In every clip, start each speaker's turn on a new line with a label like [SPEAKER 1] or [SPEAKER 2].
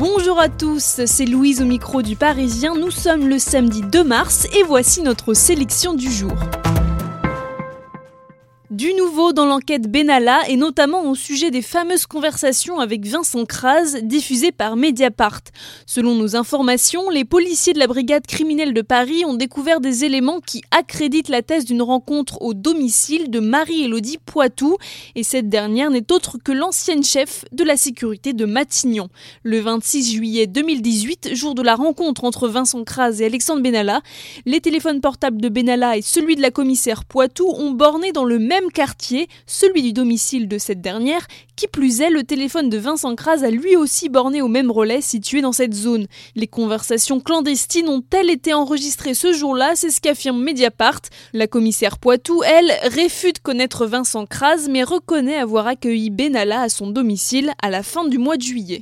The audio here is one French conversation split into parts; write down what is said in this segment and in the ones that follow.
[SPEAKER 1] Bonjour à tous, c'est Louise au micro du Parisien. Nous sommes le samedi 2 mars et voici notre sélection du jour. Du nouveau dans l'enquête Benalla et notamment au sujet des fameuses conversations avec Vincent Kras diffusées par Mediapart. Selon nos informations, les policiers de la brigade criminelle de Paris ont découvert des éléments qui accréditent la thèse d'une rencontre au domicile de Marie-Élodie Poitou et cette dernière n'est autre que l'ancienne chef de la sécurité de Matignon. Le 26 juillet 2018, jour de la rencontre entre Vincent Kras et Alexandre Benalla, les téléphones portables de Benalla et celui de la commissaire Poitou ont borné dans le même quartier, celui du domicile de cette dernière. Qui plus est, le téléphone de Vincent Kras a lui aussi borné au même relais situé dans cette zone. Les conversations clandestines ont-elles été enregistrées ce jour-là? C'est ce qu'affirme Mediapart. La commissaire Poitou, elle, réfute connaître Vincent Kras, mais reconnaît avoir accueilli Benalla à son domicile à la fin du mois de juillet.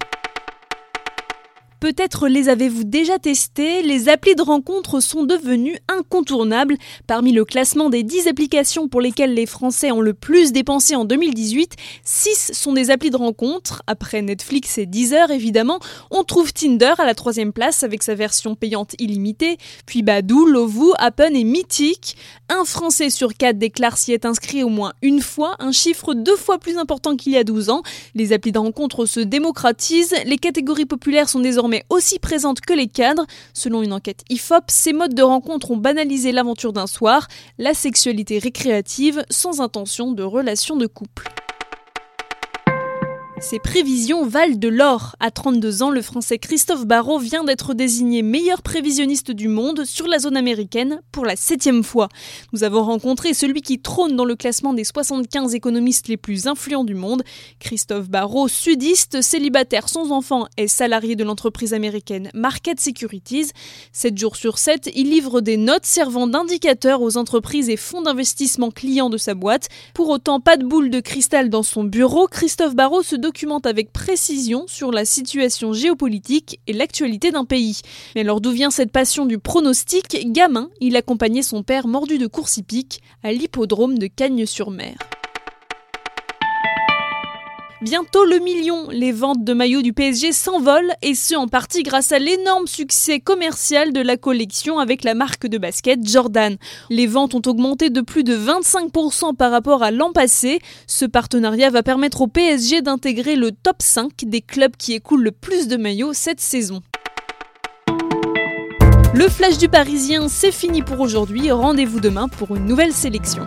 [SPEAKER 1] Peut-être les avez-vous déjà testés, les applis de rencontre sont devenus incontournables. Parmi le classement des 10 applications pour lesquelles les Français ont le plus dépensé en 2018, 6 sont des applis de rencontre. Après Netflix et Deezer évidemment, on trouve Tinder à la troisième place avec sa version payante illimitée, puis Badou, Lovoo, Appen et Mythique. Un Français sur 4 déclare s'y être inscrit au moins une fois, un chiffre deux fois plus important qu'il y a 12 ans. Les applis de rencontre se démocratisent, les catégories populaires sont désormais mais aussi présente que les cadres. Selon une enquête IFOP, ces modes de rencontre ont banalisé l'aventure d'un soir, la sexualité récréative, sans intention de relation de couple. Ces prévisions valent de l'or. À 32 ans, le français Christophe Barrault vient d'être désigné meilleur prévisionniste du monde sur la zone américaine pour la septième fois. Nous avons rencontré celui qui trône dans le classement des 75 économistes les plus influents du monde. Christophe Barrault, sudiste, célibataire sans enfant et salarié de l'entreprise américaine Market Securities. 7 jours sur 7, il livre des notes servant d'indicateur aux entreprises et fonds d'investissement clients de sa boîte. Pour autant, pas de boule de cristal dans son bureau, Christophe Barrault se documente avec précision sur la situation géopolitique et l'actualité d'un pays. Mais alors d'où vient cette passion du pronostic Gamin, il accompagnait son père mordu de course hippique à l'hippodrome de Cagnes-sur-Mer. Bientôt le million, les ventes de maillots du PSG s'envolent et ce en partie grâce à l'énorme succès commercial de la collection avec la marque de basket Jordan. Les ventes ont augmenté de plus de 25% par rapport à l'an passé. Ce partenariat va permettre au PSG d'intégrer le top 5 des clubs qui écoulent le plus de maillots cette saison. Le flash du Parisien, c'est fini pour aujourd'hui. Rendez-vous demain pour une nouvelle sélection.